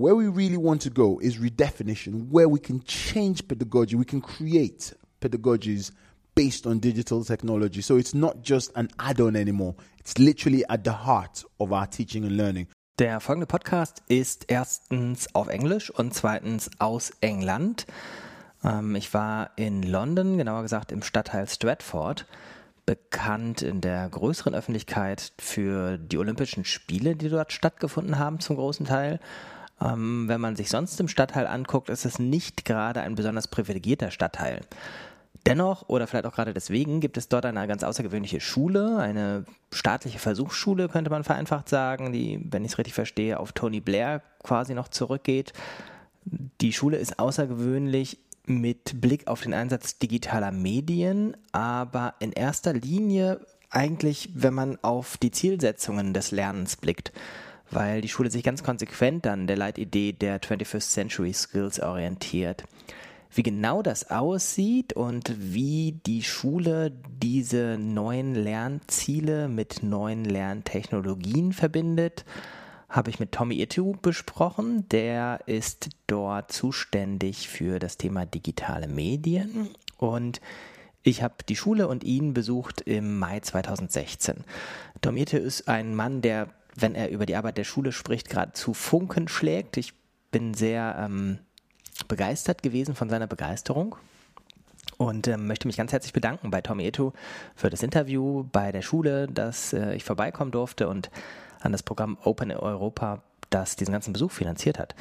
Where we really want to go is redefinition, where we can change pedagogy, we can create pedagogies based on digital technology. So it's not just an add on anymore, it's literally at the heart of our teaching and learning. Der folgende Podcast ist erstens auf Englisch und zweitens aus England. Ähm, ich war in London, genauer gesagt im Stadtteil Stratford, bekannt in der größeren Öffentlichkeit für die Olympischen Spiele, die dort stattgefunden haben, zum großen Teil. Ähm, wenn man sich sonst im Stadtteil anguckt, ist es nicht gerade ein besonders privilegierter Stadtteil. Dennoch, oder vielleicht auch gerade deswegen, gibt es dort eine ganz außergewöhnliche Schule, eine staatliche Versuchsschule, könnte man vereinfacht sagen, die, wenn ich es richtig verstehe, auf Tony Blair quasi noch zurückgeht. Die Schule ist außergewöhnlich mit Blick auf den Einsatz digitaler Medien, aber in erster Linie eigentlich, wenn man auf die Zielsetzungen des Lernens blickt, weil die Schule sich ganz konsequent an der Leitidee der 21st Century Skills orientiert. Wie genau das aussieht und wie die Schule diese neuen Lernziele mit neuen Lerntechnologien verbindet, habe ich mit Tommy Itu besprochen. Der ist dort zuständig für das Thema digitale Medien und ich habe die Schule und ihn besucht im Mai 2016. Tom Itu ist ein Mann, der, wenn er über die Arbeit der Schule spricht, gerade zu Funken schlägt. Ich bin sehr ähm, begeistert gewesen von seiner Begeisterung und äh, möchte mich ganz herzlich bedanken bei Tommy Eto für das Interview bei der Schule, dass äh, ich vorbeikommen durfte und an das Programm Open Europa, das diesen ganzen Besuch finanziert hat.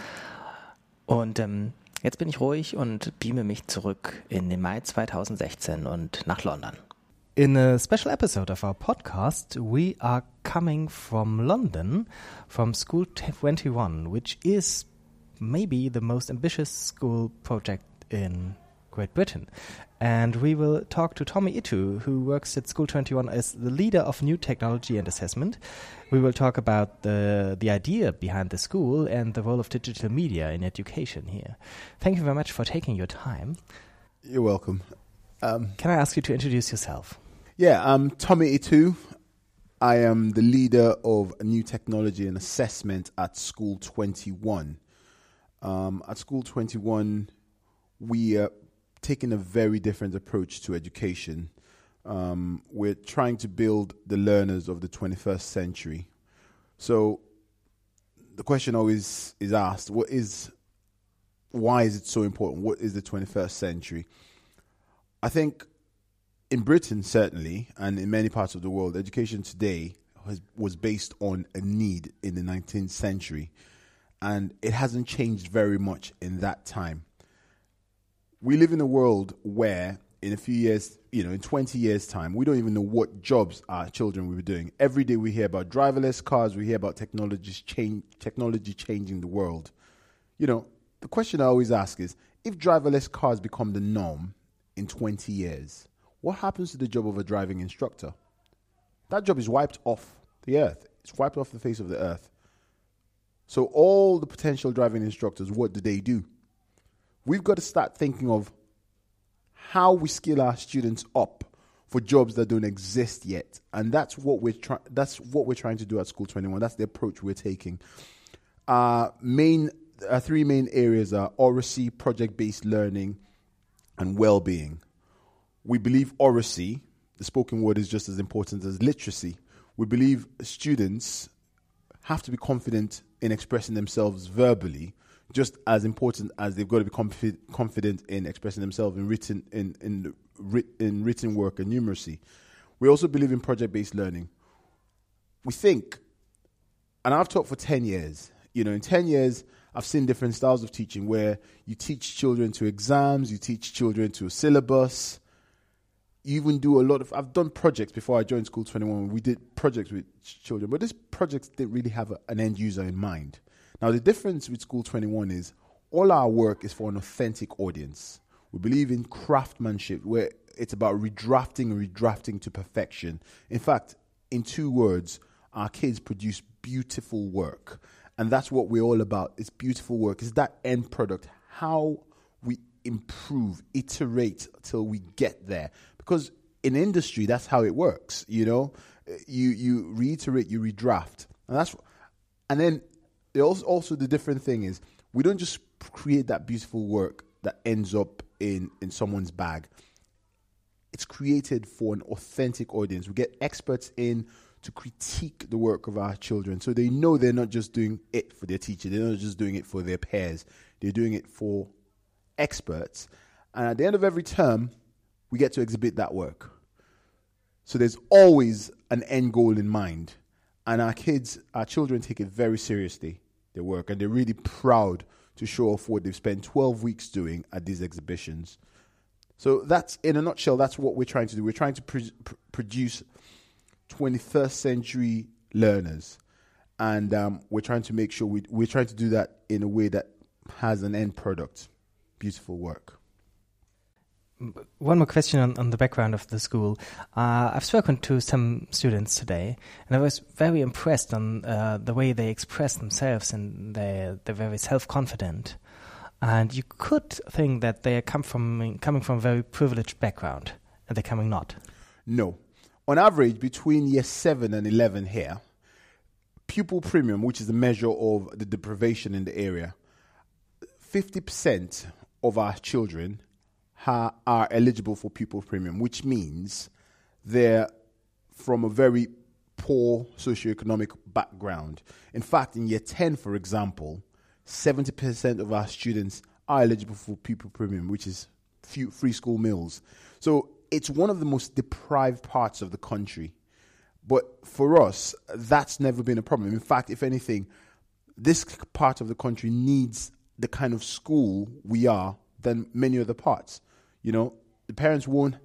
Und ähm, jetzt bin ich ruhig und beame mich zurück in den Mai 2016 und nach London. In a special episode of our podcast, we are coming from London, from School 21, which is maybe the most ambitious school project in Great Britain. And we will talk to Tommy Ittu, who works at School 21 as the leader of new technology and assessment. We will talk about the, the idea behind the school and the role of digital media in education here. Thank you very much for taking your time. You're welcome. Um, Can I ask you to introduce yourself? Yeah, I'm Tommy Ittu. I am the leader of new technology and assessment at School 21. Um, at School 21, we are taking a very different approach to education. Um, we're trying to build the learners of the 21st century. So the question always is asked what is why is it so important? What is the 21st century? I think in Britain, certainly, and in many parts of the world, education today has, was based on a need in the 19th century and it hasn't changed very much in that time. We live in a world where, in a few years, you know, in 20 years' time, we don't even know what jobs our children will be doing. Every day we hear about driverless cars, we hear about technologies change, technology changing the world. You know, the question I always ask is if driverless cars become the norm in 20 years, what happens to the job of a driving instructor? That job is wiped off the earth. It's wiped off the face of the earth. So, all the potential driving instructors, what do they do? We've got to start thinking of how we skill our students up for jobs that don't exist yet, and that's what we're trying. That's what we're trying to do at School Twenty One. That's the approach we're taking. Our main, our three main areas are oracy, project-based learning, and well-being. We believe oracy, the spoken word, is just as important as literacy. We believe students have to be confident in expressing themselves verbally, just as important as they've got to be confi- confident in expressing themselves in written in in, in written work and numeracy. We also believe in project-based learning. We think, and I've taught for ten years. You know, in ten years, I've seen different styles of teaching where you teach children to exams, you teach children to a syllabus, even do a lot of i've done projects before i joined school 21 we did projects with children but these projects didn't really have a, an end user in mind. Now the difference with school 21 is all our work is for an authentic audience. We believe in craftsmanship where it's about redrafting and redrafting to perfection. In fact in two words our kids produce beautiful work. And that's what we're all about it's beautiful work. It's that end product how we improve iterate till we get there because in industry that's how it works you know you you reiterate you redraft and that's and then also, also the different thing is we don't just create that beautiful work that ends up in in someone's bag. It's created for an authentic audience. We get experts in to critique the work of our children, so they know they're not just doing it for their teacher. They're not just doing it for their peers. They're doing it for experts. And at the end of every term, we get to exhibit that work. So there's always an end goal in mind. And our kids, our children take it very seriously, their work, and they're really proud to show off what they've spent 12 weeks doing at these exhibitions. So that's, in a nutshell, that's what we're trying to do. We're trying to pr- pr- produce 21st century learners. And um, we're trying to make sure we, we're trying to do that in a way that has an end product. Beautiful work. One more question on, on the background of the school. Uh, I've spoken to some students today, and I was very impressed on uh, the way they express themselves, and they're, they're very self confident. And you could think that they come from coming from a very privileged background, and they're coming not. No. On average, between year 7 and 11 here, pupil premium, which is the measure of the deprivation in the area, 50% of our children ha- are eligible for pupil premium, which means they're from a very poor socioeconomic background. In fact, in year 10, for example, 70% of our students are eligible for pupil premium, which is free school meals. So it's one of the most deprived parts of the country. But for us, that's never been a problem. In fact, if anything, this part of the country needs the kind of school we are than many other parts. You know, the parents won't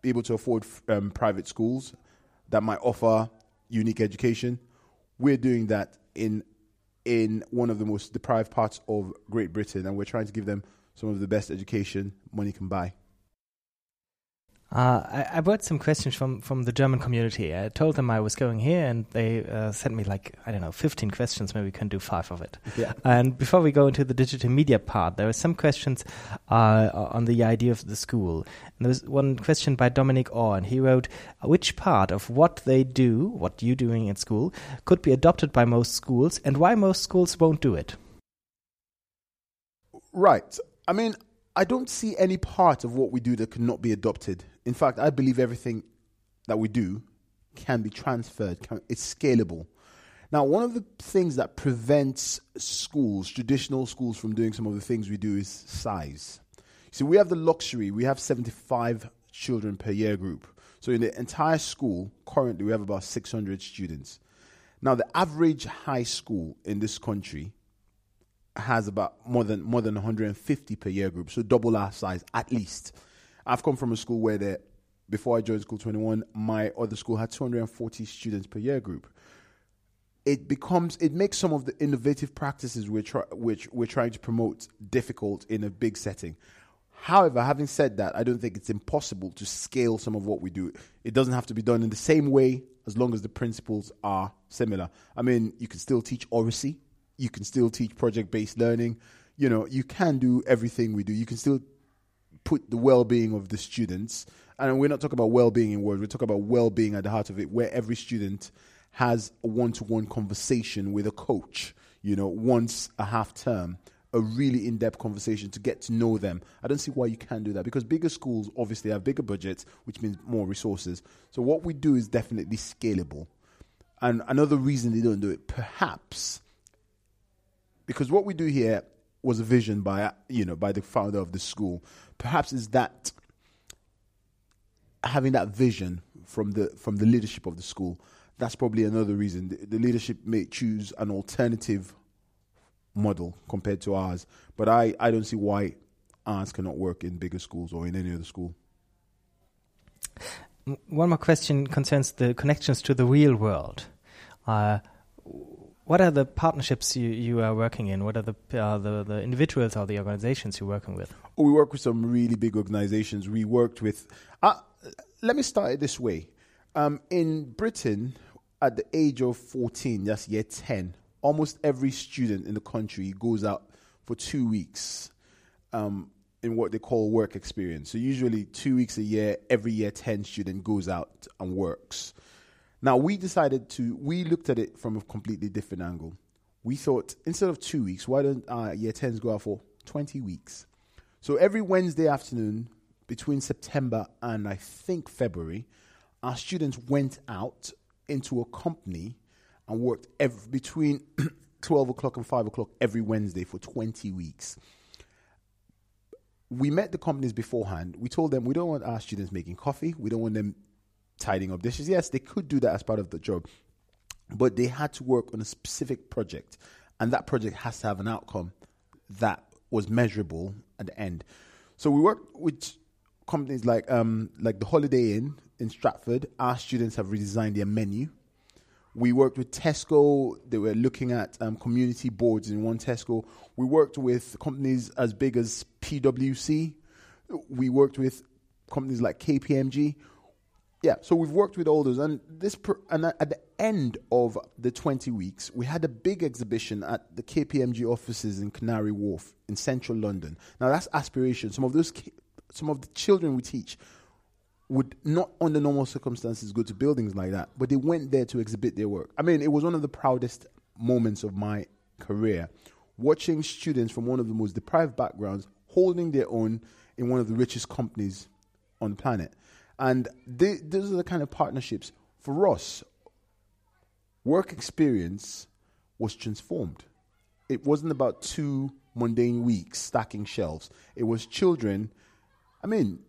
be able to afford um, private schools that might offer unique education. We're doing that in in one of the most deprived parts of Great Britain, and we're trying to give them some of the best education money can buy. Uh, I, I, brought some questions from, from the German community. I told them I was going here, and they uh, sent me like I don't know, fifteen questions. Maybe we can do five of it. Yeah. And before we go into the digital media part, there are some questions uh, on the idea of the school. And there was one question by Dominic Orr, and he wrote, "Which part of what they do, what you doing at school, could be adopted by most schools, and why most schools won't do it?" Right. I mean, I don't see any part of what we do that cannot be adopted. In fact, I believe everything that we do can be transferred, can, it's scalable. Now, one of the things that prevents schools, traditional schools, from doing some of the things we do is size. See, we have the luxury, we have 75 children per year group. So, in the entire school, currently, we have about 600 students. Now, the average high school in this country has about more than more than 150 per year group, so double our size at least. I've come from a school where the before I joined School 21, my other school had 240 students per year group. It becomes it makes some of the innovative practices we're try, which we're trying to promote difficult in a big setting. However, having said that, I don't think it's impossible to scale some of what we do. It doesn't have to be done in the same way as long as the principles are similar. I mean, you can still teach oracy, you can still teach project based learning. You know, you can do everything we do. You can still put the well being of the students, and we're not talking about well being in words, we're talking about well being at the heart of it, where every student has a one to one conversation with a coach, you know, once a half term a really in-depth conversation to get to know them. I don't see why you can't do that because bigger schools obviously have bigger budgets, which means more resources. So what we do is definitely scalable. And another reason they don't do it, perhaps, because what we do here was a vision by you know by the founder of the school. Perhaps is that having that vision from the from the leadership of the school. That's probably another reason the, the leadership may choose an alternative model compared to ours. But I, I don't see why ours cannot work in bigger schools or in any other school. One more question concerns the connections to the real world. Uh, what are the partnerships you, you are working in? What are the, uh, the, the individuals or the organizations you're working with? We work with some really big organizations. We worked with. Uh, let me start it this way. Um, in Britain, at the age of 14, that's year 10, almost every student in the country goes out for two weeks um, in what they call work experience. So, usually, two weeks a year, every year 10 student goes out and works. Now we decided to we looked at it from a completely different angle. we thought instead of two weeks, why don't uh, year 10s go out for 20 weeks? So every Wednesday afternoon between September and I think February, our students went out into a company and worked every, between 12 o'clock and 5 o'clock every Wednesday for 20 weeks. We met the companies beforehand. We told them we don't want our students making coffee. We don't want them tidying up dishes. Yes, they could do that as part of the job, but they had to work on a specific project, and that project has to have an outcome that was measurable at the end. So we worked with companies like um, like the Holiday Inn in Stratford. Our students have redesigned their menu. We worked with Tesco. They were looking at um, community boards in one Tesco. We worked with companies as big as PwC. We worked with companies like KPMG. Yeah, so we've worked with all those, and this per, and at the end of the twenty weeks, we had a big exhibition at the KPMG offices in Canary Wharf in central London. Now that's aspiration. Some of those, some of the children we teach would not, under normal circumstances, go to buildings like that, but they went there to exhibit their work. I mean, it was one of the proudest moments of my career, watching students from one of the most deprived backgrounds holding their own in one of the richest companies on the planet. And they, those are the kind of partnerships for us. Work experience was transformed. It wasn't about two mundane weeks stacking shelves. It was children. I mean,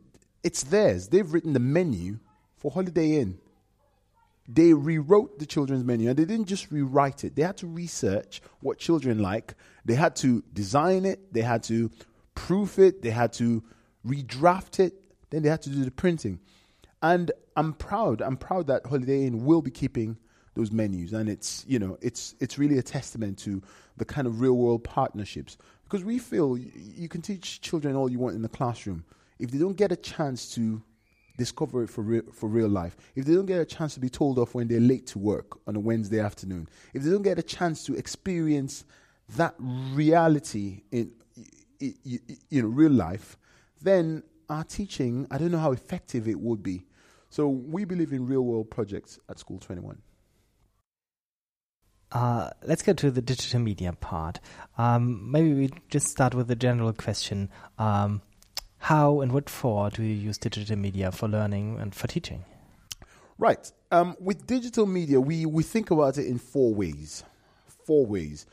it's theirs. They've written the menu for Holiday Inn. They rewrote the children's menu and they didn't just rewrite it. They had to research what children like. They had to design it. They had to proof it. They had to redraft it. Then they had to do the printing. And I'm proud. I'm proud that Holiday Inn will be keeping those menus, and it's you know it's it's really a testament to the kind of real world partnerships because we feel you can teach children all you want in the classroom if they don't get a chance to discover it for real, for real life, if they don't get a chance to be told off when they're late to work on a Wednesday afternoon, if they don't get a chance to experience that reality in you know real life, then our teaching I don't know how effective it would be. So we believe in real world projects at School 21. Uh, let's go to the digital media part. Um, maybe we just start with a general question. Um, how and what for do you use digital media for learning and for teaching? Right. Um, with digital media, we, we think about it in four ways. Four ways.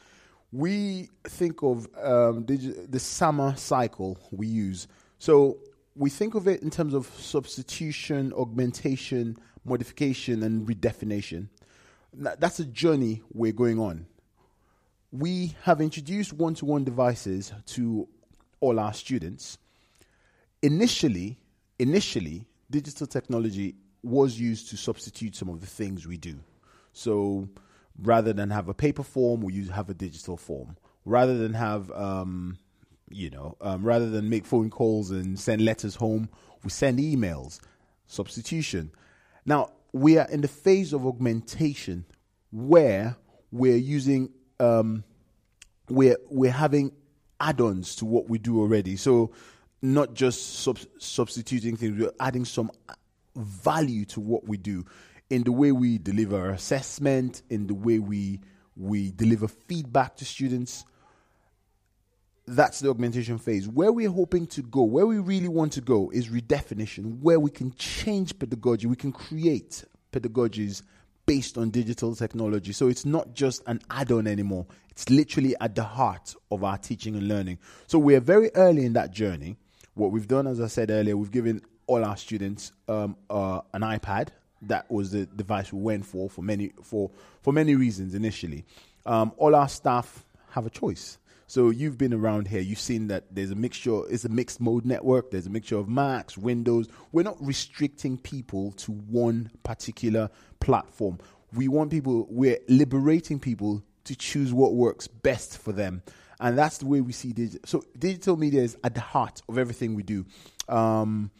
We think of um, digi- the SAMR cycle we use. So we think of it in terms of substitution, augmentation, modification, and redefinition. That's a journey we're going on. We have introduced one to one devices to all our students. Initially, initially, digital technology was used to substitute some of the things we do. So rather than have a paper form, we use have a digital form. Rather than have um, you know, um, rather than make phone calls and send letters home, we send emails. Substitution. Now, we are in the phase of augmentation where we're using, um, we're, we're having add ons to what we do already. So, not just sub- substituting things, we're adding some value to what we do in the way we deliver assessment, in the way we, we deliver feedback to students that's the augmentation phase. Where we're hoping to go, where we really want to go, is redefinition, where we can change pedagogy, we can create pedagogies based on digital technology. So it's not just an add on anymore, it's literally at the heart of our teaching and learning. So we're very early in that journey. What we've done, as I said earlier, we've given all our students um, uh, an iPad. That was the device we went for for many for for many reasons initially. Um, all our staff have a choice so you've been around here. You've seen that there's a mixture. It's a mixed mode network. There's a mixture of Macs, Windows. We're not restricting people to one particular platform. We want people. We're liberating people to choose what works best for them, and that's the way we see digital. So digital media is at the heart of everything we do. Um,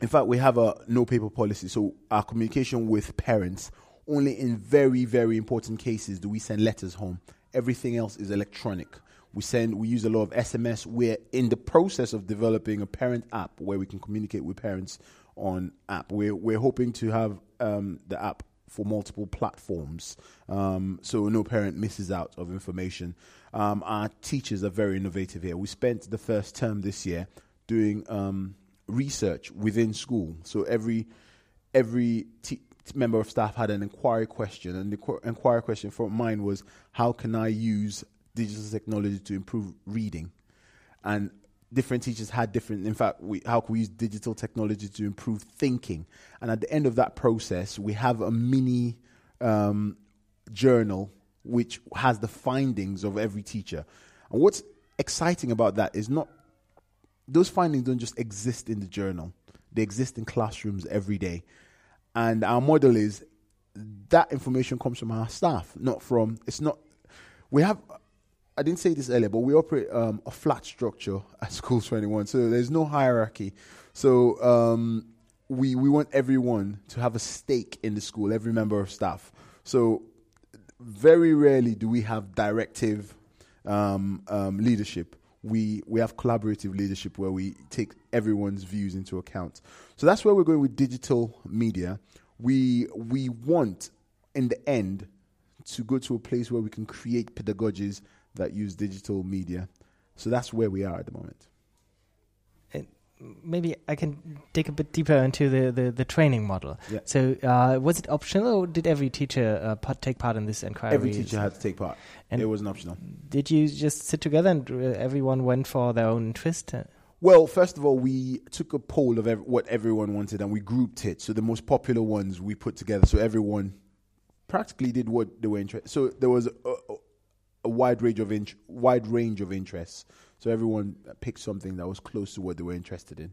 in fact, we have a no paper policy. So our communication with parents only in very very important cases do we send letters home Everything else is electronic. We send, we use a lot of SMS. We're in the process of developing a parent app where we can communicate with parents on app. We're we're hoping to have um, the app for multiple platforms, um, so no parent misses out of information. Um, our teachers are very innovative here. We spent the first term this year doing um, research within school. So every every member of staff had an inquiry question, and the qu- inquiry question for mine was, "How can I use digital technology to improve reading?" And different teachers had different. In fact, we, how can we use digital technology to improve thinking? And at the end of that process, we have a mini um, journal which has the findings of every teacher. And what's exciting about that is not those findings don't just exist in the journal; they exist in classrooms every day. And our model is that information comes from our staff, not from. It's not. We have I didn't say this earlier, but we operate um, a flat structure at School 21. So there's no hierarchy. So um, we, we want everyone to have a stake in the school, every member of staff. So very rarely do we have directive um, um leadership. We, we have collaborative leadership where we take everyone's views into account. So that's where we're going with digital media. We, we want, in the end, to go to a place where we can create pedagogies that use digital media. So that's where we are at the moment. maybe I can dig a bit deeper into the, the, the training model. Yeah. So, uh, was it optional, or did every teacher uh, part, take part in this inquiry? Every teacher had to take part. And it wasn't optional. Did you just sit together and uh, everyone went for their own interest? Well, first of all, we took a poll of ev- what everyone wanted and we grouped it. So the most popular ones we put together. So everyone practically did what they were interested. So there was a, a wide range of wide range of interests. So everyone picked something that was close to what they were interested in.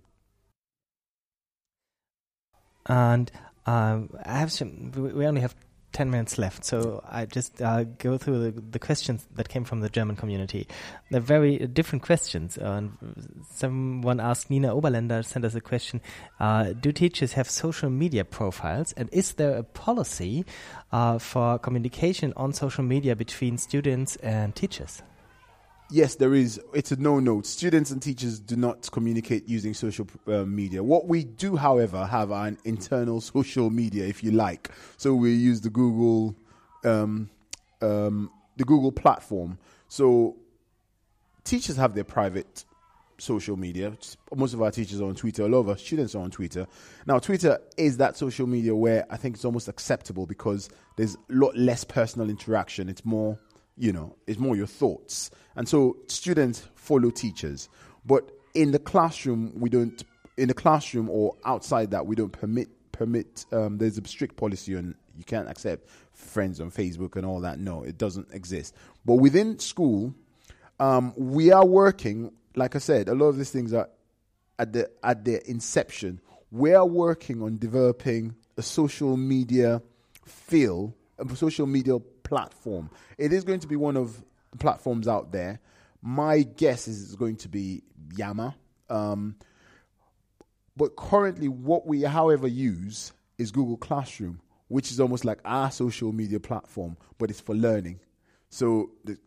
And um, I have some. We only have 10 minutes left, so I just uh, go through the, the, questions that came from the German community. They're very different questions. Uh, someone asked, Nina Oberländer sent us a question uh, Do teachers have social media profiles? And is there a policy uh, for communication on social media between students and teachers? Yes, there is. It's a no-no. Students and teachers do not communicate using social uh, media. What we do, however, have an internal social media, if you like. So we use the Google, um, um, the Google platform. So teachers have their private social media. Most of our teachers are on Twitter. A lot of our students are on Twitter. Now, Twitter is that social media where I think it's almost acceptable because there's a lot less personal interaction. It's more you know, it's more your thoughts. And so students follow teachers. But in the classroom, we don't, in the classroom or outside that, we don't permit, permit, um, there's a strict policy on you can't accept friends on Facebook and all that. No, it doesn't exist. But within school, um, we are working, like I said, a lot of these things are at the, at their inception. We are working on developing a social media feel, a social media platform. It is going to be one of the platforms out there. My guess is it's going to be Yammer. Um, but currently, what we, however, use is Google Classroom, which is almost like our social media platform, but it's for learning. So, the,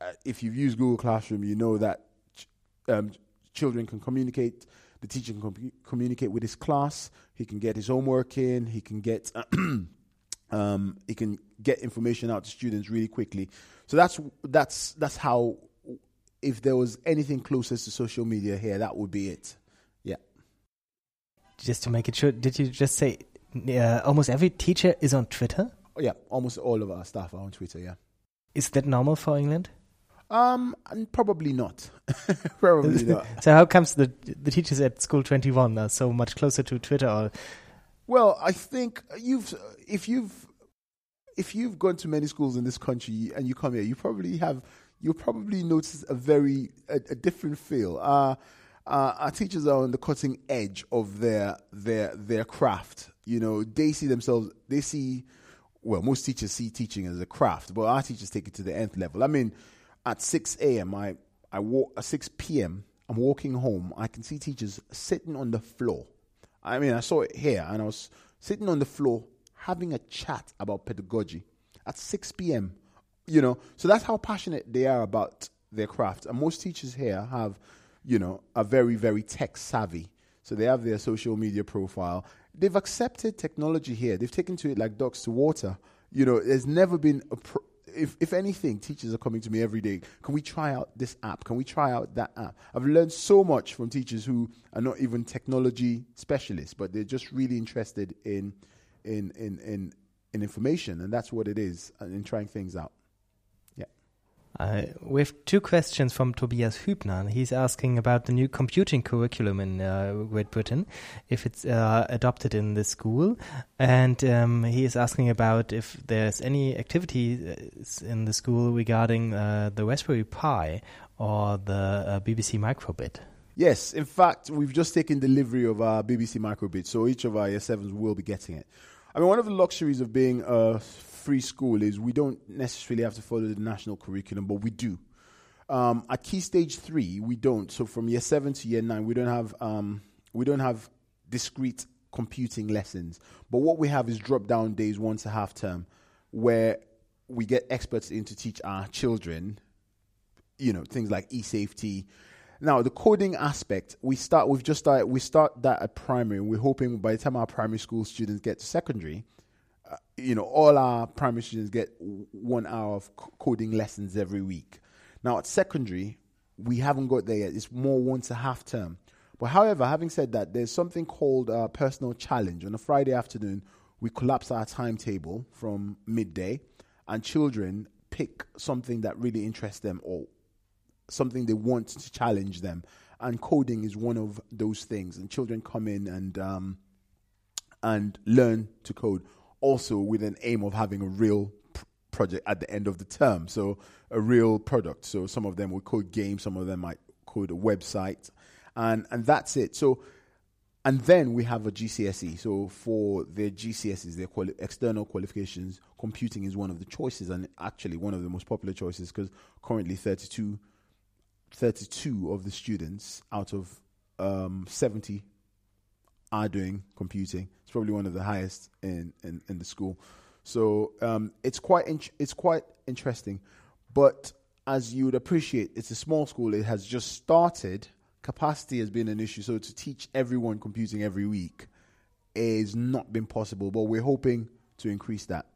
uh, if you've used Google Classroom, you know that ch- um, children can communicate. The teacher can com- communicate with his class. He can get his homework in. He can get Um, it can get information out to students really quickly. So that's that's that's how. If there was anything closest to social media here, that would be it. Yeah. Just to make it sure, did you just say uh, almost every teacher is on Twitter? Oh, yeah, almost all of our staff are on Twitter. Yeah. Is that normal for England? Um, probably not. probably not. so how comes the the teachers at School Twenty One are so much closer to Twitter? Or well, I think you've if you've if you've gone to many schools in this country and you come here, you probably have you'll probably notice a very a, a different feel. Uh, uh, our teachers are on the cutting edge of their their their craft. You know, they see themselves. They see. Well, most teachers see teaching as a craft, but our teachers take it to the nth level. I mean, at six a.m., I I walk at six p.m. I'm walking home. I can see teachers sitting on the floor I mean, I saw it here, and I was sitting on the floor having a chat about pedagogy at 6 p.m. You know, so that's how passionate they are about their craft. And most teachers here have, you know, are very, very tech savvy. So they have their social media profile. they've accepted technology here. They've taken to it like ducks to water. You know, there's never been a. if, if anything, teachers are coming to me every day. Can we try out this app? Can we try out that app? I've learned so much from teachers who are not even technology specialists, but they're just really interested in in in in, in information, and that's what it is, and in trying things out. Uh, we have two questions from Tobias Hübner. He's asking about the new computing curriculum in uh, Great Britain, if it's uh, adopted in the school, and um, he is asking about if there's any activity in the school regarding uh, the Raspberry Pi or the uh, BBC Microbit. Yes, in fact, we've just taken delivery of our BBC Microbit, so each of our year sevens will be getting it. I mean, one of the luxuries of being a free school is we don't necessarily have to follow the national curriculum, but we do. Um, at Key Stage Three, we don't. So from year seven to year nine, we don't have um, we don't have discrete computing lessons. But what we have is drop down days once a half term, where we get experts in to teach our children, you know, things like e-safety. Now, the coding aspect, we start. We've just started. We start that at primary, and we're hoping by the time our primary school students get to secondary, uh, you know, all our primary students get one hour of coding lessons every week. Now, at secondary, we haven't got there yet. It's more once a half term. But however, having said that, there's something called a personal challenge. On a Friday afternoon, we collapse our timetable from midday, and children pick something that really interests them or something they want to challenge them. And coding is one of those things. And children come in and um, and learn to code also with an aim of having a real pr- project at the end of the term. So a real product. So some of them will code games, some of them might code a website, and and that's it. So. And then we have a GCSE. So for their GCSEs, their quali- external qualifications, computing is one of the choices, and actually one of the most popular choices because currently 32, 32 of the students out of um, 70 are doing computing. It's probably one of the highest in, in, in the school. So um, it's quite in- it's quite interesting. But as you would appreciate, it's a small school. It has just started. Capacity has been an issue. So to teach everyone computing every week is not been possible. But we're hoping to increase that.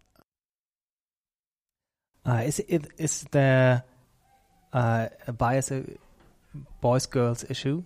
Uh, is it is there uh, a bias a boys girls issue?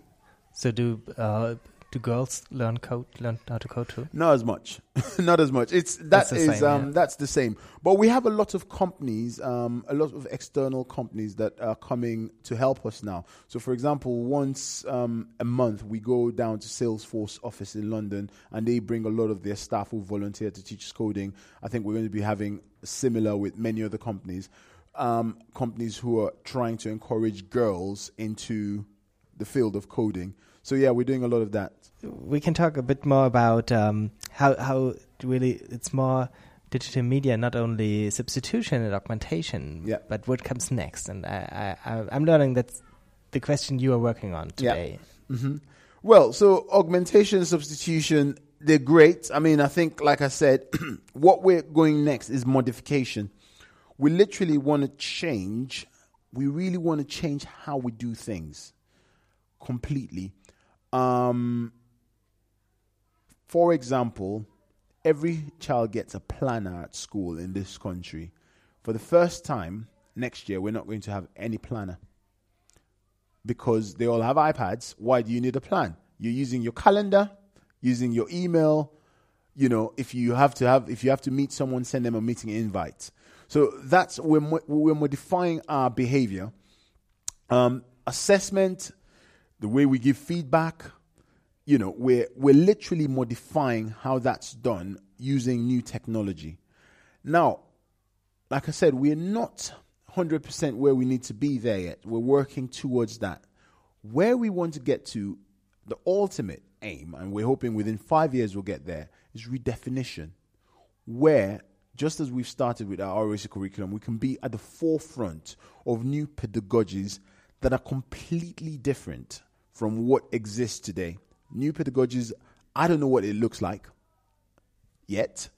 So do uh, do girls learn code learn how to code too? Not as much. Not as much. It's that that's is same, um yeah. that's the same. But we have a lot of companies um a lot of external companies that are coming to help us now. So for example once um a month we go down to salesforce office in london and they bring a lot of their staff who volunteer to teach us coding. I think we're going to be having similar with many other companies um companies who are trying to encourage girls into the field of coding so yeah we're doing a lot of that we can talk a bit more about um, how how really it's more digital media, not only substitution and augmentation, Yeah. but what comes next. And I, I, I'm learning that's the question you are working on Yeah. today. hmm Well, so augmentation, and substitution, they're great. I mean, I think, like I said, what we're going next is modification. We literally want to change, we really want to change how we do things completely. Um, for example, every child gets a planner at school in this country. For the first time next year, we're not going to have any planner because they all have iPads. Why do you need a plan? You're using your calendar, using your email. You know, if you have to have, if you have to meet someone, send them a meeting invite. So that's we're we're modifying our behavior. Um, assessment, the way we give feedback. You know, we're we're literally modifying how that's done using new technology. Now, like I said, we're not 100% where we need to be there yet. We're working towards that. Where we want to get to, the ultimate aim, and we're hoping within five years we'll get there, is redefinition. Where, just as we've started with our oracy curriculum, we can be at the forefront of new pedagogies that are completely different from what exists today. New pedagogies, I don't know what it looks like yet,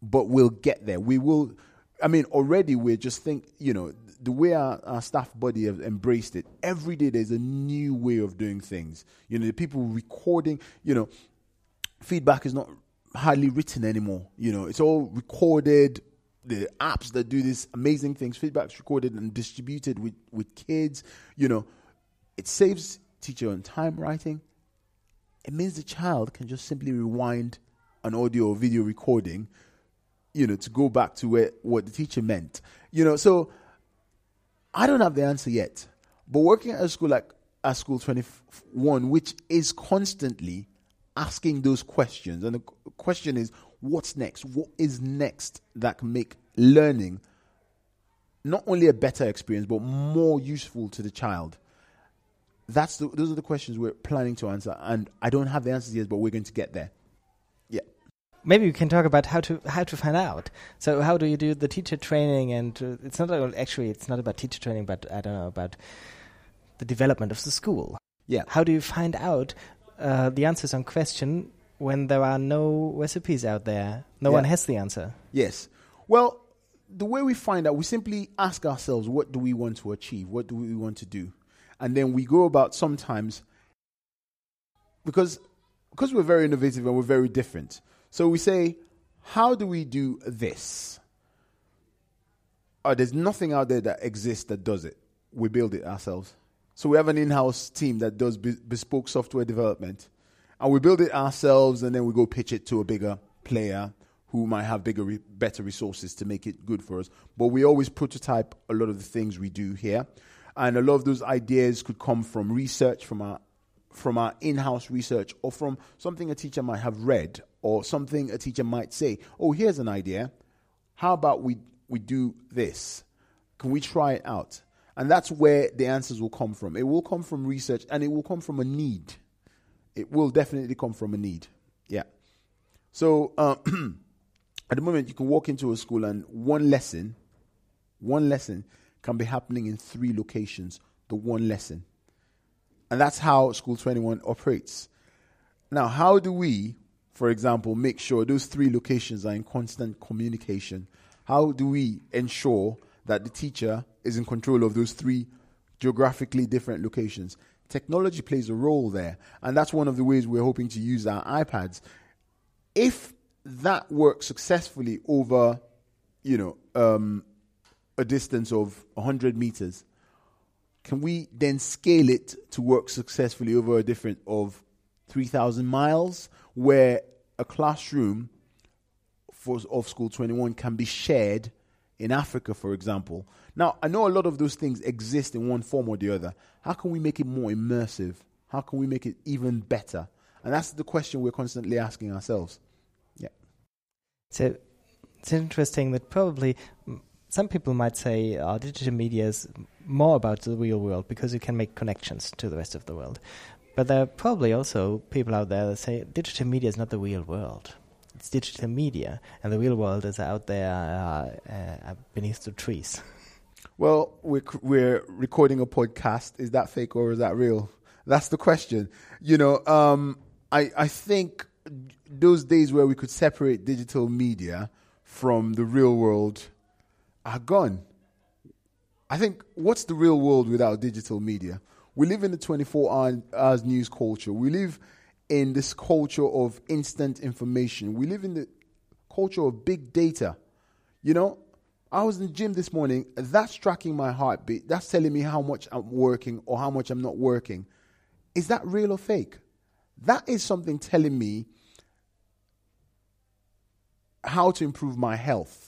but we'll get there. We will. I mean, already we're just think. You know, the way our, our staff body have embraced it. Every day there's a new way of doing things. You know, the people recording. You know, feedback is not hardly written anymore. You know, it's all recorded. The apps that do these amazing things, feedback's recorded and distributed with, with kids. You know, it saves teacher on time writing. It means the child can just simply rewind an audio or video recording, you know, to go back to where, what the teacher meant. You know, so I don't have the answer yet. But working at a school like at School 21, which is constantly asking those questions. And the question is, what's next? What is next that can make learning not only a better experience, but more useful to the child? That's the, those are the questions we're planning to answer. And I don't have the answers yet, but we're going to get there. Yeah. Maybe we can talk about how to how to find out. So how do you do the teacher training? And uh, it's not actually it's not about teacher training, but I don't know about the development of the school. Yeah. How do you find out uh, the answers on question when there are no recipes out there? No Yeah. one has the answer. Yes. Well, the way we find out, we simply ask ourselves, what do we want to achieve? What do we want to do? And then we go about sometimes because because we're very innovative and we're very different. So we say, how do we do this? Oh, there's nothing out there that exists that does it. We build it ourselves. So we have an in-house team that does be- bespoke software development, and we build it ourselves, and then we go pitch it to a bigger player who might have bigger, re- better resources to make it good for us. But we always prototype a lot of the things we do here, and a lot of those ideas could come from research from our from our in-house research or from something a teacher might have read or something a teacher might say oh here's an idea. How about we we do this? Can we try it out? And that's where the answers will come from. It will come from research and it will come from a need. It will definitely come from a need. Yeah. So uh, at the moment you can walk into a school and one lesson one lesson can be happening in three locations the one lesson and that's how School 21 operates. Now, how do we, for example, make sure those three locations are in constant communication? How do we ensure that the teacher is in control of those three geographically different locations? Technology plays a role there, and that's one of the ways we're hoping to use our iPads. If that works successfully over, you know, um, a distance of 100 meters, can we then scale it to work successfully over a difference of 3,000 miles where a classroom for, of School 21 can be shared in Africa, for example? Now, I know a lot of those things exist in one form or the other. How can we make it more immersive? How can we make it even better? And that's the question we're constantly asking ourselves. Yeah. So it's interesting that probably some people might say uh, digital media is more about the real world because you can make connections to the rest of the world. But there are probably also people out there that say digital media is not the real world. It's digital media, and the real world is out there uh, uh, beneath the trees. Well, we're we're recording a podcast. Is that fake or is that real? That's the question. You know, um, I I think those days where we could separate digital media from the real world are gone. I think what's the real world without digital media? We live in the 24 hour- hours news culture. We live in this culture of instant information. We live in the culture of big data. You know, I was in the gym this morning. That's tracking my heartbeat. That's telling me how much I'm working or how much I'm not working. Is that real or fake? That is something telling me how to improve my health.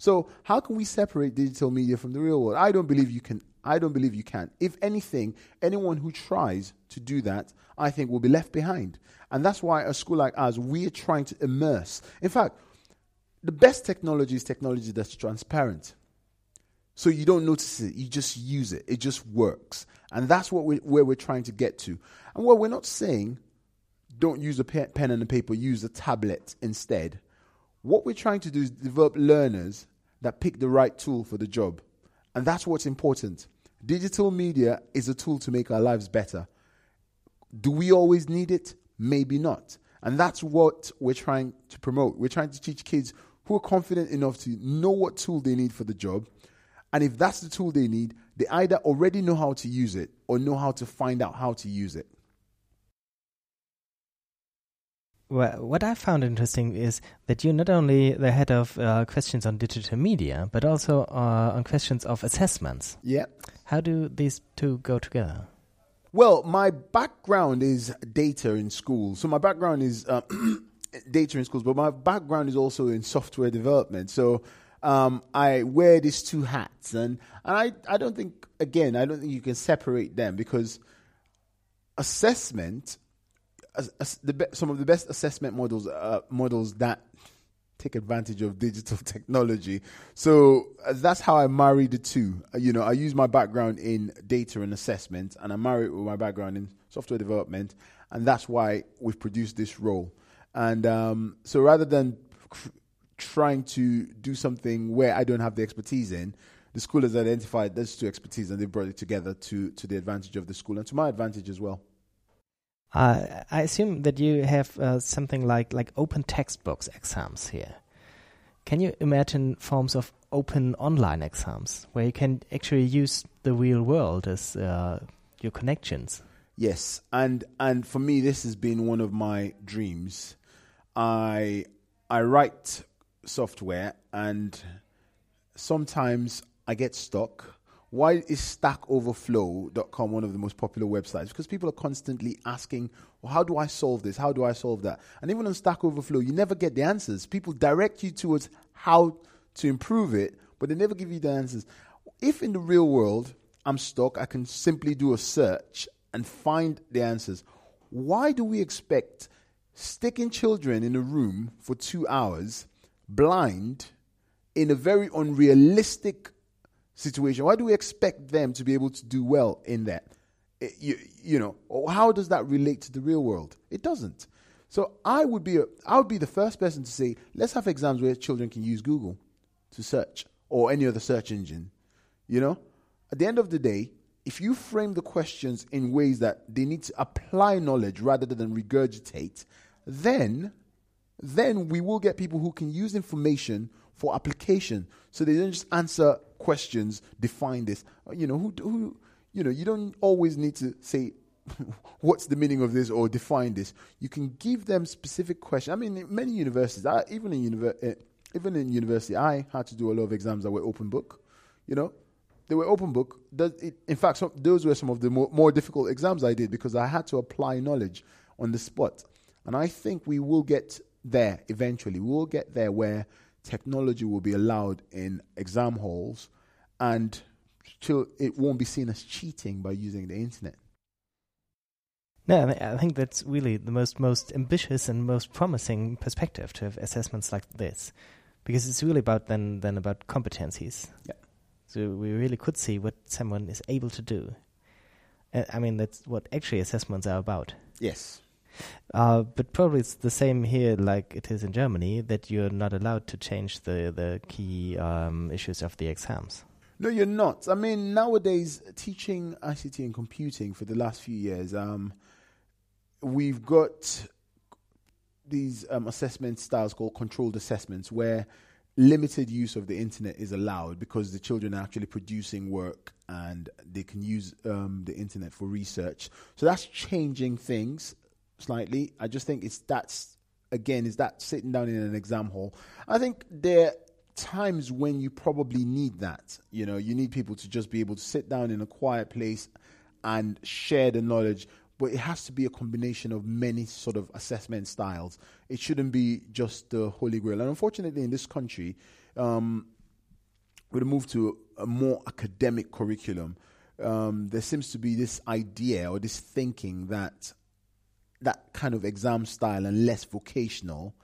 So, how can we separate digital media from the real world? I don't believe you can. I don't believe you can. If anything, anyone who tries to do that, I think will be left behind. And that's why a school like ours, we are trying to immerse. In fact, the best technology is technology that's transparent. So you don't notice it, you just use it, it just works. And that's what we, where we're trying to get to. And what we're not saying, don't use a pe- pen and a paper, use a tablet instead. What we're trying to do is develop learners that pick the right tool for the job. And that's what's important. Digital media is a tool to make our lives better. Do we always need it? Maybe not. And that's what we're trying to promote. We're trying to teach kids who are confident enough to know what tool they need for the job. And if that's the tool they need, they either already know how to use it or know how to find out how to use it. Well, what I found interesting is that you're not only the head of uh, questions on digital media, but also uh, on questions of assessments. Yeah. How do these two go together? Well, my background is data in schools. So my background is uh, data in schools, but my background is also in software development. So um, I wear these two hats, and and I I don't think again I don't think you can separate them because assessment, some of the best assessment models uh, models that take advantage of digital technology. So uh, that's how I marry the two. Uh, you know, I use my background in data and assessment, and I marry it with my background in software development, and that's why we've produced this role. And um, so rather than trying to do something where I don't have the expertise in, the school has identified those two expertise and they brought it together to, to the advantage of the school and to my advantage as well. Uh, I assume that you have uh, something like, like open textbooks exams here. Can you imagine forms of open online exams where you can actually use the real world as uh, your connections? Yes, and and for me, this has been one of my dreams. I I write software, and sometimes I get stuck. Why is StackOverflow.com one of the most popular websites? Because people are constantly asking, well, how do I solve this? How do I solve that? And even on Stack Overflow, you never get the answers. People direct you towards how to improve it, but they never give you the answers. If in the real world I'm stuck, I can simply do a search and find the answers. Why do we expect sticking children in a room for two hours, blind, in a very unrealistic situation? Why do we expect them to be able to do well in that? It, you, you know, how does that relate to the real world? It doesn't. So I would be a, I would be the first person to say, let's have exams where children can use Google to search or any other search engine. You know, at the end of the day, if you frame the questions in ways that they need to apply knowledge rather than regurgitate, then then we will get people who can use information for application. So they don't just answer questions, define this. You know, who, who you know, you don't always need to say what's the meaning of this or define this. You can give them specific questions. I mean, many universities, I, even in univer- uh, even in university, I had to do a lot of exams that were open book. You know, they were open book. It, in fact, some, those were some of the more, more difficult exams I did because I had to apply knowledge on the spot. And I think we will get there eventually. We will get there where technology will be allowed in exam halls and it won't be seen as cheating by using the internet. No, I think that's really the most most ambitious and most promising perspective to have assessments like this, because it's really about then then about competencies. Yeah. So we really could see what someone is able to do. Uh, I mean, that's what actually assessments are about. Yes. Uh, but probably it's the same here, like it is in Germany, that you're not allowed to change the the key um, issues of the exams. No, you're not. I mean, nowadays, teaching ICT and computing for the last few years, um, we've got these um, assessment styles called controlled assessments, where limited use of the internet is allowed because the children are actually producing work and they can use um, the internet for research. So that's changing things slightly. I just think it's that's again is that sitting down in an exam hall. I think there are times when you probably need that. You know, you need people to just be able to sit down in a quiet place and share the knowledge. But it has to be a combination of many sort of assessment styles. It shouldn't be just the holy grail. And unfortunately, in this country, um, with a move to a more academic curriculum, um, there seems to be this idea or this thinking that that kind of exam style and less vocational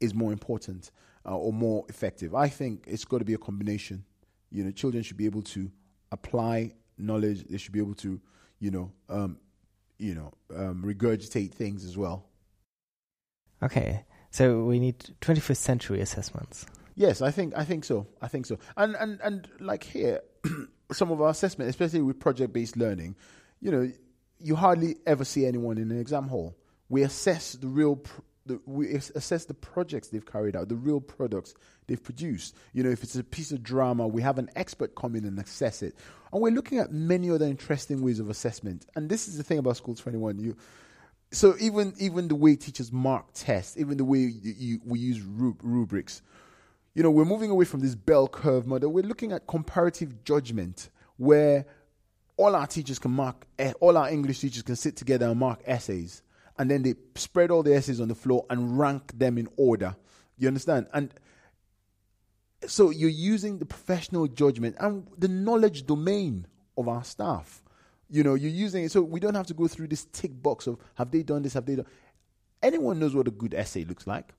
is more important uh, or more effective. I think it's got to be a combination. You know, children should be able to apply knowledge. They should be able to, you know, um, you know, um, regurgitate things as well. Okay, so we need 21st century assessments. Yes, I think I think so. I think so. And and and like here, some of our assessment, especially with project based learning, you know, you hardly ever see anyone in an exam hall. We assess the real, pr- the, we assess the projects they've carried out, the real products they've produced. You know, if it's a piece of drama, we have an expert come in and assess it. And we're looking at many other interesting ways of assessment. And this is the thing about School 21. You, so even even the way teachers mark tests, even the way you, you, we use rub- rubrics, you know, we're moving away from this bell curve model. We're looking at comparative judgment, where all our teachers can mark, all our English teachers can sit together and mark essays, and then they spread all the essays on the floor and rank them in order. You understand? And so you're using the professional judgment and the knowledge domain of our staff. You know, you're using it so we don't have to go through this tick box of have they done this, have they done. Anyone knows what a good essay looks like.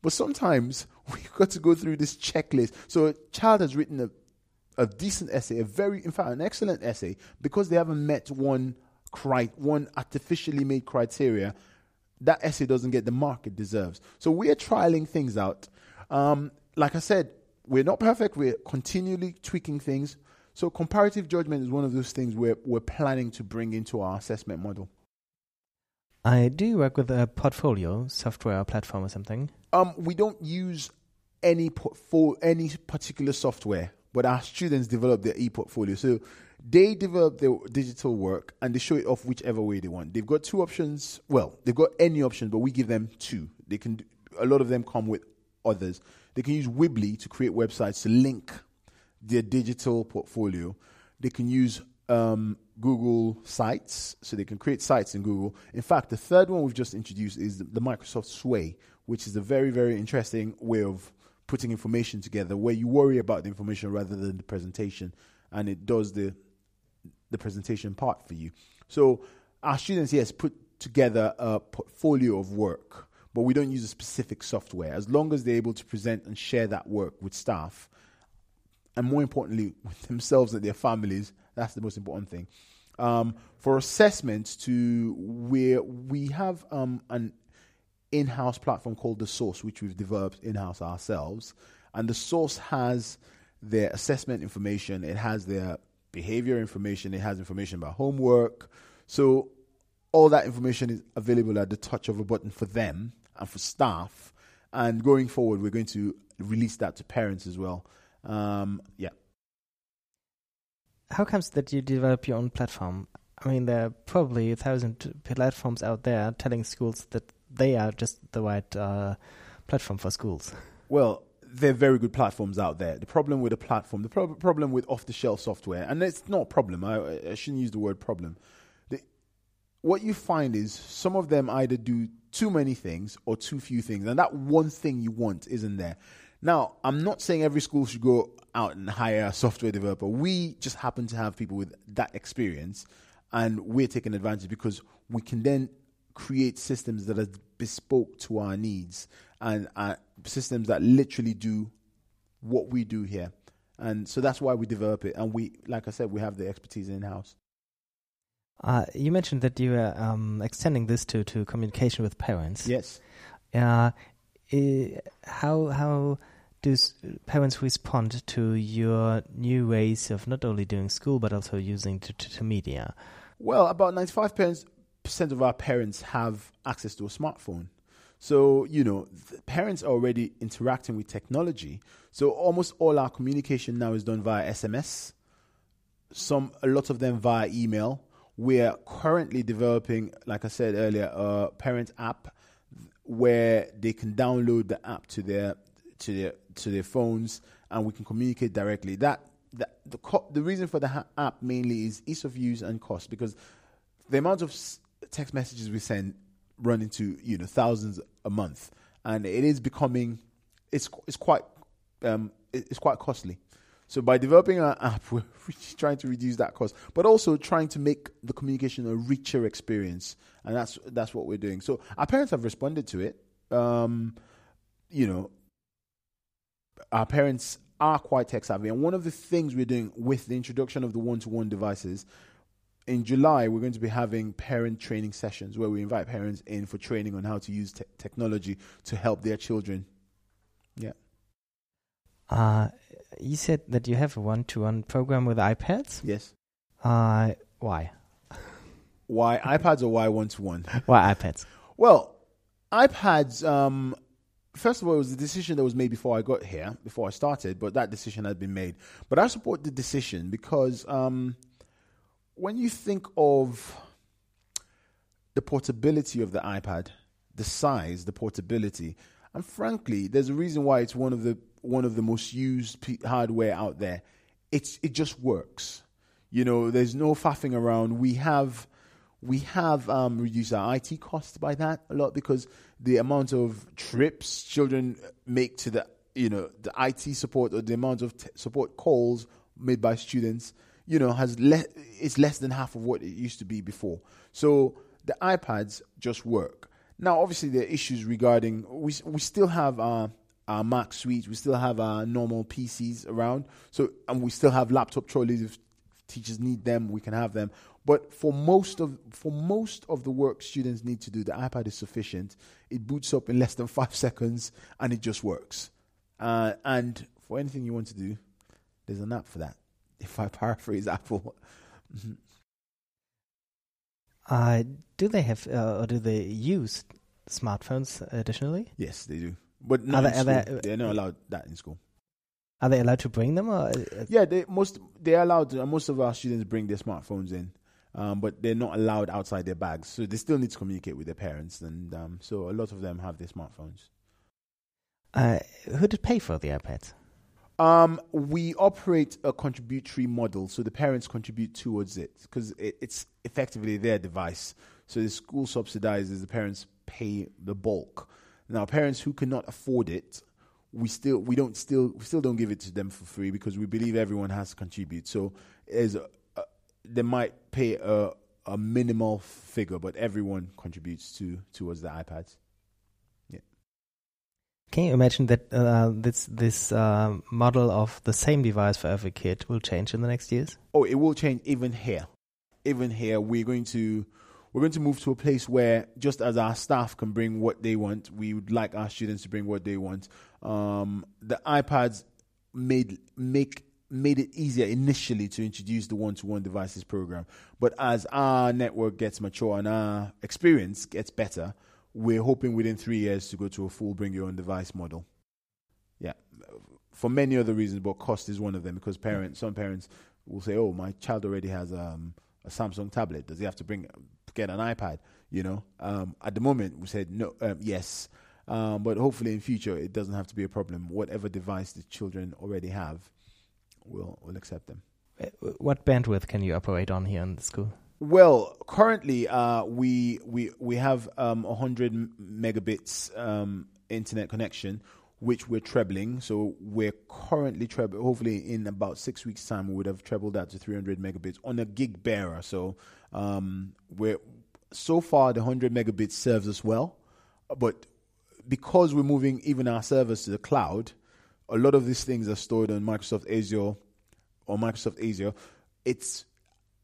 But sometimes we've got to go through this checklist. So a child has written a, a decent essay, a very, in fact, an excellent essay, because they haven't met one cri- one artificially made criteria. That essay doesn't get the mark it deserves. So we're trialing things out. Um, like I said, we're not perfect. We're continually tweaking things. So comparative judgment is one of those things we're, we're planning to bring into our assessment model. I do work with a portfolio software platform or something. Um, we don't use any for any particular software, but our students develop their e-portfolio. So they develop their digital work and they show it off whichever way they want. They've got two options. Well, they've got any option, but we give them two. They can. A lot of them come with others. They can use Weebly to create websites to link their digital portfolio. They can use um, Google Sites, so they can create sites in Google. In fact, the third one we've just introduced is the Microsoft Sway, which is a very, very interesting way of putting information together where you worry about the information rather than the presentation, and it does the the presentation part for you. So our students, yes, put together a portfolio of work but we don't use a specific software. As long as they're able to present and share that work with staff, and more importantly, with themselves and their families, that's the most important thing. Um, for assessment, to where we have um, an in-house platform called the Source, which we've developed in-house ourselves, and the Source has their assessment information, it has their behavior information, it has information about homework. So all that information is available at the touch of a button for them and for staff. And going forward, we're going to release that to parents as well. Um, yeah. How comes that you develop your own platform? I mean, there are probably a thousand platforms out there telling schools that they are just the right uh, platform for schools. Well, there are very good platforms out there. The problem with a platform, the pro- problem with off-the-shelf software, and it's not a problem. I, I shouldn't use the word problem. The, what you find is some of them either do too many things or too few things, and that one thing you want isn't there. Now, I'm not saying every school should go out and hire a software developer. We just happen to have people with that experience, and we're taking advantage because we can then create systems that are bespoke to our needs and uh, systems that literally do what we do here. And so that's why we develop it. And we, like I said, we have the expertise in house. Uh, you mentioned that you are um, extending this to, to communication with parents. Yes. Uh, how how do parents respond to your new ways of not only doing school but also using to media? Well, about ninety five percent of our parents have access to a smartphone. So, you know, parents are already interacting with technology. So almost all our communication now is done via SMS. Some a lot of them via email we're currently developing, like I said earlier, a parent app where they can download the app to their to their to their phones, and we can communicate directly. That, that the co- the reason for the ha- app mainly is ease of use and cost because the amount of text messages we send run into you know thousands a month, and it is becoming it's it's quite um, it's quite costly. So by developing our app, we're trying to reduce that cost, but also trying to make the communication a richer experience, and that's that's what we're doing. So our parents have responded to it. Um, you know, our parents are quite tech savvy, and one of the things we're doing with the introduction of the one-to-one devices. In July, we're going to be having parent training sessions where we invite parents in for training on how to use te- technology to help their children. Yeah. Uh, you said that you have a one-to-one program with iPads. Yes. Uh, why? Why iPads or why one-to-one? Why iPads? Well, iPads. Um, first of all, it was a decision that was made before I got here, before I started, but that decision had been made. But I support the decision because um, when you think of the portability of the iPad, the size, the portability, and frankly, there's a reason why it's one of the one of the most used p- hardware out there. It's it just works. You know, there's no faffing around. We have we have um, reduced our IT costs by that a lot because the amount of trips children make to the you know the IT support or the amount of t- support calls made by students you know has le- it's less than half of what it used to be before. So the iPads just work. Now, obviously, there are issues regarding we we still have our our Mac suites, we still have our normal PCs around, so and we still have laptop trolleys if teachers need them, we can have them. But for most of for most of the work students need to do, the iPad is sufficient. It boots up in less than five seconds, and it just works. Uh, and for anything you want to do, there's an app for that. If I paraphrase Apple. Uh, do they have uh, or do they use smartphones additionally? yes, they do, but not Are they- are they- They're not allowed that in school. Are they allowed to bring them or? uh, Yeah, they most they're allowed. To, most of our students bring their smartphones in, um, but they're not allowed outside their bags. So they still need to communicate with their parents, and um, so a lot of them have their smartphones. Uh, who did pay for the iPads? Um, we operate a contributory model, so the parents contribute towards it because it, it's effectively their device. So the school subsidizes, the parents pay the bulk. Now, parents who cannot afford it, we still we don't still we still don't give it to them for free because we believe everyone has to contribute. So a, a, they might pay a a minimal figure, but everyone contributes to towards the iPads. Can you imagine that uh, this this uh, model of the same device for every kid will change in the next years? Oh, it will change even here. Even here, we're going to we're going to move to a place where just as our staff can bring what they want, we would like our students to bring what they want. Um, the iPads made make made it easier initially to introduce the one-to-one devices program, but as our network gets mature and our experience gets better, we're hoping within three years to go to a full bring your own device model. Yeah, for many other reasons, but cost is one of them because parents, some parents will say, "Oh, my child already has um, a Samsung tablet. Does he have to bring get an iPad?" You know, um, at the moment we said no, um, yes, um, but hopefully in future it doesn't have to be a problem. Whatever device the children already have, we'll we'll accept them. Uh, What bandwidth can you operate on here in the school? Well, currently, uh, we we we have um, 100 megabits um, internet connection, which we're trebling. So we're currently trebling. Hopefully, in about six weeks' time, we would have trebled that to 300 megabits on a gig bearer. So um, we're so far the 100 megabits serves us well, but because we're moving even our servers to the cloud, a lot of these things are stored on Microsoft Azure or Microsoft Azure. It's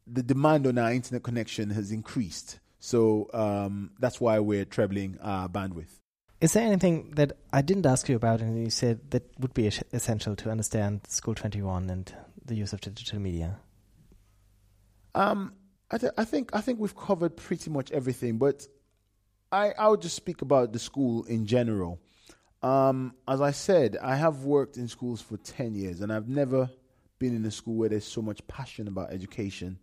the demand on our internet connection has increased. So um, that's why we're trebling our bandwidth. Is there anything that I didn't ask you about and you said that would be essential to understand School 21 and the use of digital media? Um, I, th- I think I think we've covered pretty much everything, but I I would just speak about the school in general. Um, as I said, I have worked in schools for ten years, and I've never been in a school where there's so much passion about education,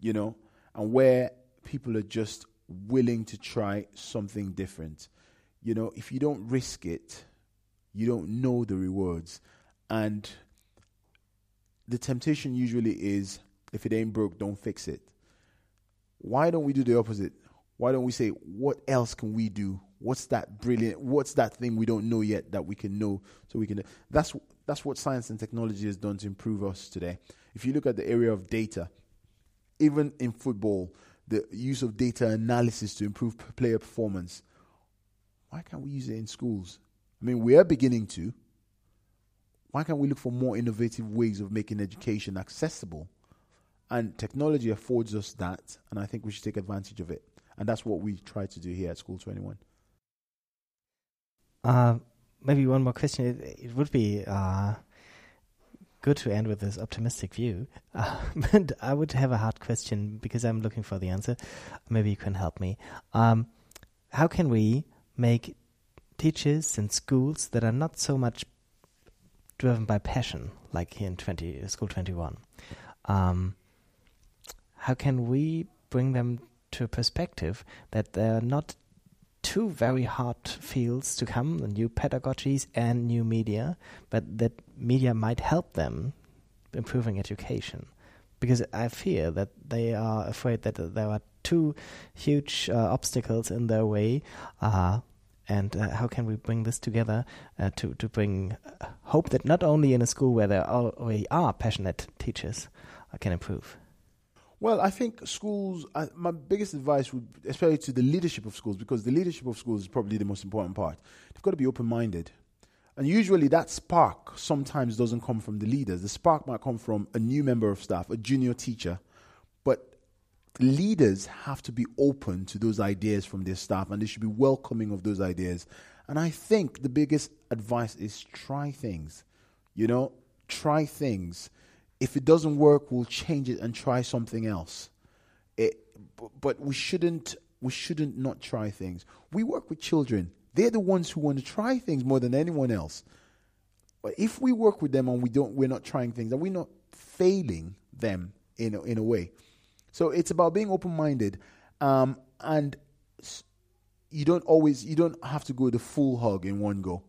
you know, and where people are just willing to try something different. You know, if you don't risk it, you don't know the rewards, and the temptation usually is if it ain't broke, don't fix it. Why don't we do the opposite? Why don't we say, what else can we do? What's that brilliant? What's that thing we don't know yet that we can know so we can? That's that's what science and technology has done to improve us today. If you look at the area of data, even in football, the use of data analysis to improve player performance. Why can't we use it in schools? I mean, we are beginning to. Why can't we look for more innovative ways of making education accessible? And technology affords us that, and I think we should take advantage of it. And that's what we try to do here at School 21. Uh, maybe one more question. It, it would be uh, good to end with this optimistic view, uh, but I would have a hard question because I'm looking for the answer. Maybe you can help me. Um, how can we make teachers and schools that are not so much driven by passion, like here in 20, School 21, um, how can we bring them to a perspective that they're not two very hard fields to come, the new pedagogies and new media, but that media might help them improving education. Because I fear that they are afraid that there are two huge uh, obstacles in their way. Uh, and uh, how can we bring this together uh, to to bring uh, hope that not only in a school where there already are passionate teachers uh, can improve? Well, I think schools. My biggest advice would, especially to the leadership of schools, because the leadership of schools is probably the most important part. They've got to be open-minded, and usually that spark sometimes doesn't come from the leaders. The spark might come from a new member of staff, a junior teacher, but leaders have to be open to those ideas from their staff, and they should be welcoming of those ideas. And I think the biggest advice is try things. You know, try things if it doesn't work, we'll change it and try something else. It, but we shouldn't we shouldn't not try things. We work with children. They're the ones who want to try things more than anyone else. But if we work with them and we don't we're not trying things, and we're not failing them in a, in a way. So it's about being open minded, um, and you don't always you don't have to go the full hog in one go.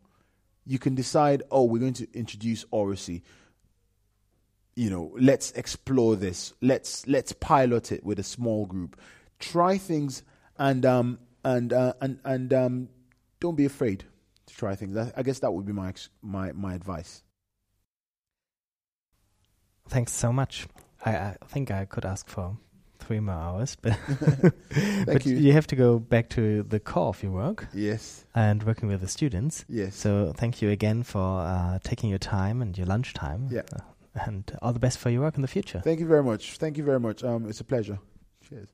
You can decide, oh, we're going to introduce oracy you know, let's explore this. Let's let's pilot it with a small group. Try things and um and uh, and and um don't be afraid to try things. I, I guess that would be my my my advice. Thanks so much. I, I think I could ask for three more hours, but but you. you have to go back to the core of your work. Yes. And working with the students. Yes. So thank you again for uh, taking your time and your lunch time. Yeah. Uh, and all the best for your work in the future. Thank you very much. Thank you very much. Um, it's a pleasure. Cheers.